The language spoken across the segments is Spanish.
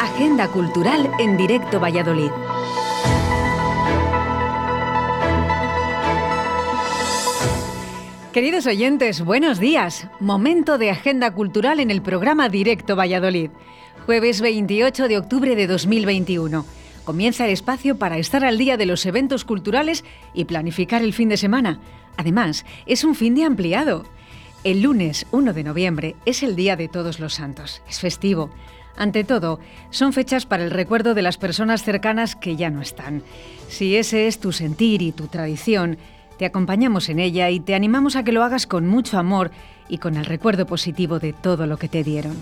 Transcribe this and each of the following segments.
Agenda Cultural en directo Valladolid. Queridos oyentes, buenos días. Momento de Agenda Cultural en el programa Directo Valladolid. Jueves 28 de octubre de 2021. Comienza el espacio para estar al día de los eventos culturales y planificar el fin de semana. Además, es un fin de ampliado. El lunes 1 de noviembre es el Día de Todos los Santos. Es festivo. Ante todo, son fechas para el recuerdo de las personas cercanas que ya no están. Si ese es tu sentir y tu tradición, te acompañamos en ella y te animamos a que lo hagas con mucho amor y con el recuerdo positivo de todo lo que te dieron.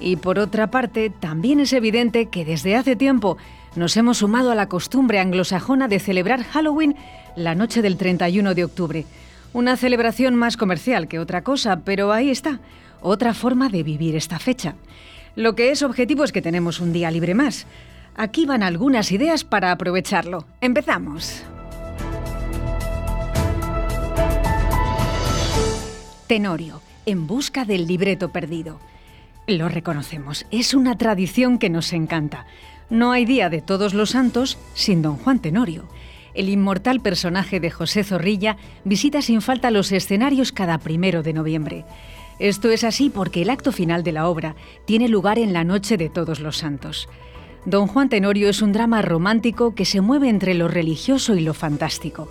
Y por otra parte, también es evidente que desde hace tiempo nos hemos sumado a la costumbre anglosajona de celebrar Halloween la noche del 31 de octubre. Una celebración más comercial que otra cosa, pero ahí está, otra forma de vivir esta fecha. Lo que es objetivo es que tenemos un día libre más. Aquí van algunas ideas para aprovecharlo. Empezamos. Tenorio, en busca del libreto perdido. Lo reconocemos, es una tradición que nos encanta. No hay día de todos los santos sin don Juan Tenorio. El inmortal personaje de José Zorrilla visita sin falta los escenarios cada primero de noviembre. Esto es así porque el acto final de la obra tiene lugar en la noche de todos los santos. Don Juan Tenorio es un drama romántico que se mueve entre lo religioso y lo fantástico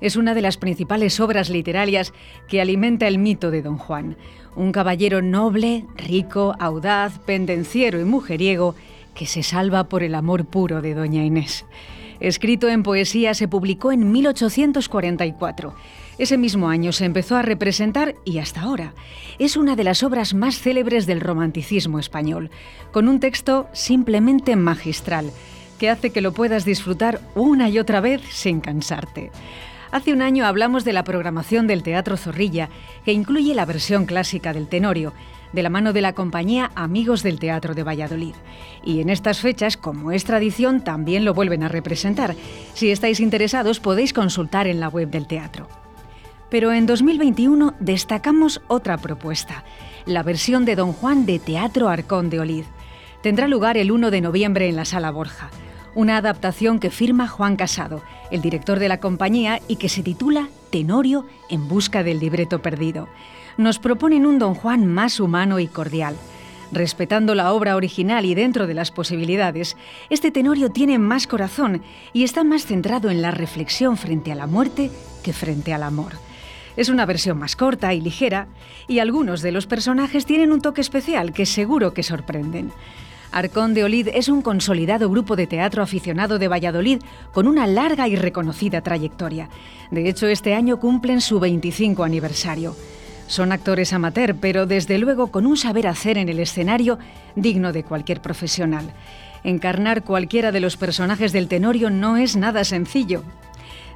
es una de las principales obras literarias que alimenta el mito de Don Juan, un caballero noble, rico, audaz, pendenciero y mujeriego que se salva por el amor puro de Doña Inés. Escrito en poesía, se publicó en 1844. Ese mismo año se empezó a representar y hasta ahora es una de las obras más célebres del romanticismo español, con un texto simplemente magistral que hace que lo puedas disfrutar una y otra vez sin cansarte. Hace un año hablamos de la programación del Teatro Zorrilla, que incluye la versión clásica del Tenorio, de la mano de la compañía Amigos del Teatro de Valladolid. Y en estas fechas, como es tradición, también lo vuelven a representar. Si estáis interesados podéis consultar en la web del teatro. Pero en 2021 destacamos otra propuesta, la versión de Don Juan de Teatro Arcón de Olid. Tendrá lugar el 1 de noviembre en la Sala Borja una adaptación que firma Juan Casado, el director de la compañía, y que se titula Tenorio en busca del libreto perdido. Nos proponen un don Juan más humano y cordial. Respetando la obra original y dentro de las posibilidades, este Tenorio tiene más corazón y está más centrado en la reflexión frente a la muerte que frente al amor. Es una versión más corta y ligera, y algunos de los personajes tienen un toque especial que seguro que sorprenden. Arcón de Olid es un consolidado grupo de teatro aficionado de Valladolid con una larga y reconocida trayectoria. De hecho, este año cumplen su 25 aniversario. Son actores amateur, pero desde luego con un saber hacer en el escenario digno de cualquier profesional. Encarnar cualquiera de los personajes del Tenorio no es nada sencillo.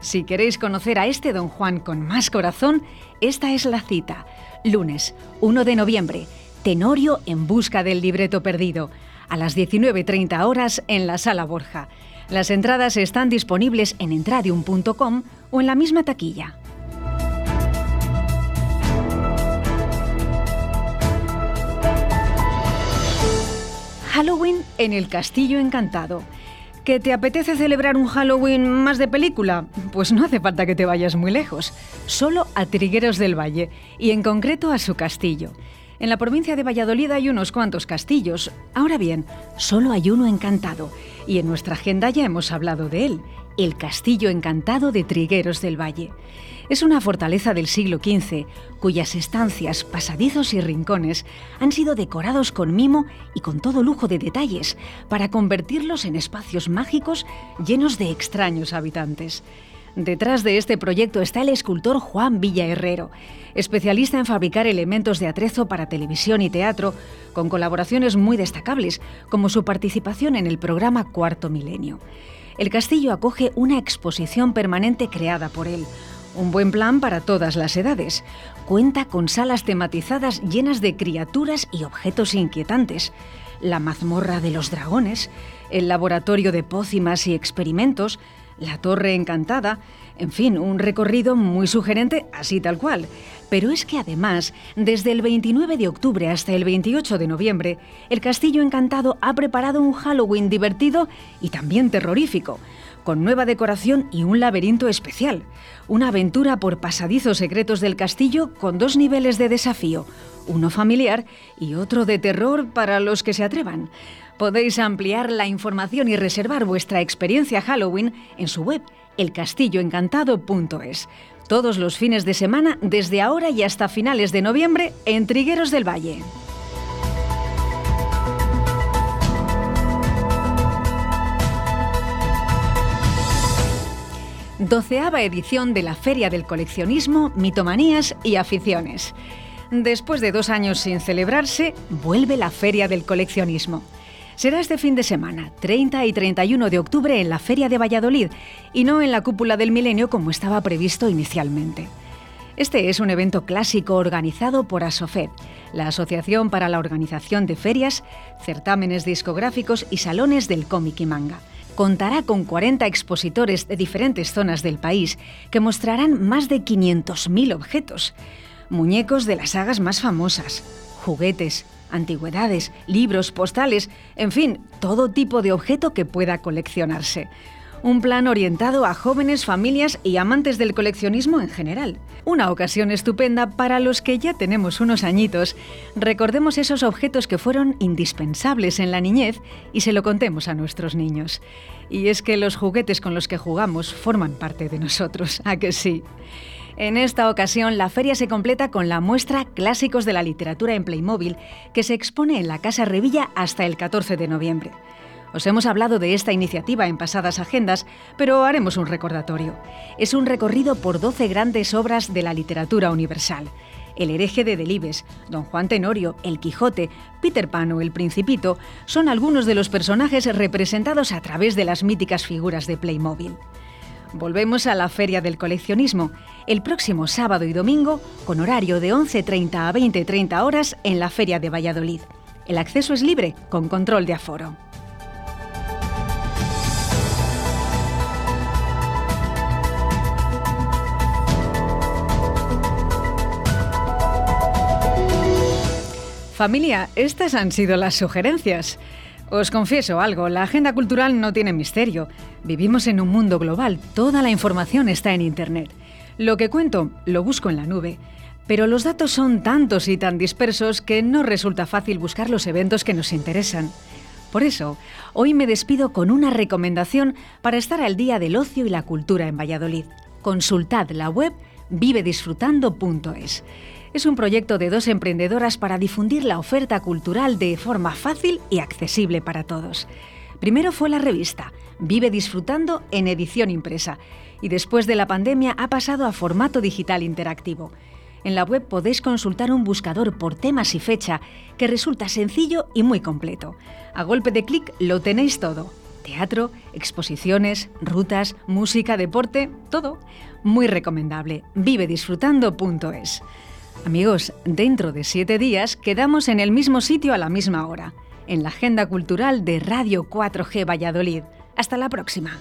Si queréis conocer a este don Juan con más corazón, esta es la cita. Lunes, 1 de noviembre, Tenorio en busca del libreto perdido a las 19.30 horas en la Sala Borja. Las entradas están disponibles en entradium.com o en la misma taquilla. Halloween en el Castillo Encantado. ¿Que te apetece celebrar un Halloween más de película? Pues no hace falta que te vayas muy lejos, solo a Trigueros del Valle y en concreto a su castillo. En la provincia de Valladolid hay unos cuantos castillos. Ahora bien, solo hay uno encantado, y en nuestra agenda ya hemos hablado de él, el Castillo Encantado de Trigueros del Valle. Es una fortaleza del siglo XV, cuyas estancias, pasadizos y rincones han sido decorados con mimo y con todo lujo de detalles para convertirlos en espacios mágicos llenos de extraños habitantes. Detrás de este proyecto está el escultor Juan Villa Herrero, especialista en fabricar elementos de atrezo para televisión y teatro, con colaboraciones muy destacables, como su participación en el programa Cuarto Milenio. El castillo acoge una exposición permanente creada por él, un buen plan para todas las edades. Cuenta con salas tematizadas llenas de criaturas y objetos inquietantes. La mazmorra de los dragones, el laboratorio de pócimas y experimentos, la Torre Encantada, en fin, un recorrido muy sugerente, así tal cual. Pero es que además, desde el 29 de octubre hasta el 28 de noviembre, el Castillo Encantado ha preparado un Halloween divertido y también terrorífico, con nueva decoración y un laberinto especial. Una aventura por pasadizos secretos del castillo con dos niveles de desafío, uno familiar y otro de terror para los que se atrevan. Podéis ampliar la información y reservar vuestra experiencia Halloween en su web elcastilloencantado.es. Todos los fines de semana, desde ahora y hasta finales de noviembre, en Trigueros del Valle. Doceava edición de la Feria del Coleccionismo, Mitomanías y Aficiones. Después de dos años sin celebrarse, vuelve la Feria del Coleccionismo. Será este fin de semana, 30 y 31 de octubre, en la Feria de Valladolid y no en la Cúpula del Milenio como estaba previsto inicialmente. Este es un evento clásico organizado por ASOFED, la Asociación para la Organización de Ferias, certámenes discográficos y salones del cómic y manga. Contará con 40 expositores de diferentes zonas del país que mostrarán más de 500.000 objetos, muñecos de las sagas más famosas, juguetes, antigüedades, libros, postales, en fin, todo tipo de objeto que pueda coleccionarse. Un plan orientado a jóvenes, familias y amantes del coleccionismo en general. Una ocasión estupenda para los que ya tenemos unos añitos. Recordemos esos objetos que fueron indispensables en la niñez y se lo contemos a nuestros niños. Y es que los juguetes con los que jugamos forman parte de nosotros, ¿a que sí? En esta ocasión, la feria se completa con la muestra Clásicos de la Literatura en Playmobil, que se expone en la Casa Revilla hasta el 14 de noviembre. Os hemos hablado de esta iniciativa en pasadas agendas, pero haremos un recordatorio. Es un recorrido por 12 grandes obras de la literatura universal. El hereje de Delibes, Don Juan Tenorio, El Quijote, Peter Pan o El Principito son algunos de los personajes representados a través de las míticas figuras de Playmobil. Volvemos a la Feria del Coleccionismo, el próximo sábado y domingo, con horario de 11.30 a 20.30 horas en la Feria de Valladolid. El acceso es libre, con control de aforo. Familia, estas han sido las sugerencias. Os confieso algo, la agenda cultural no tiene misterio. Vivimos en un mundo global, toda la información está en Internet. Lo que cuento lo busco en la nube, pero los datos son tantos y tan dispersos que no resulta fácil buscar los eventos que nos interesan. Por eso, hoy me despido con una recomendación para estar al día del ocio y la cultura en Valladolid. Consultad la web vivedisfrutando.es. Es un proyecto de dos emprendedoras para difundir la oferta cultural de forma fácil y accesible para todos. Primero fue la revista Vive Disfrutando en edición impresa y después de la pandemia ha pasado a formato digital interactivo. En la web podéis consultar un buscador por temas y fecha que resulta sencillo y muy completo. A golpe de clic lo tenéis todo. Teatro, exposiciones, rutas, música, deporte, todo. Muy recomendable. Vivedisfrutando.es. Amigos, dentro de siete días quedamos en el mismo sitio a la misma hora, en la Agenda Cultural de Radio 4G Valladolid. Hasta la próxima.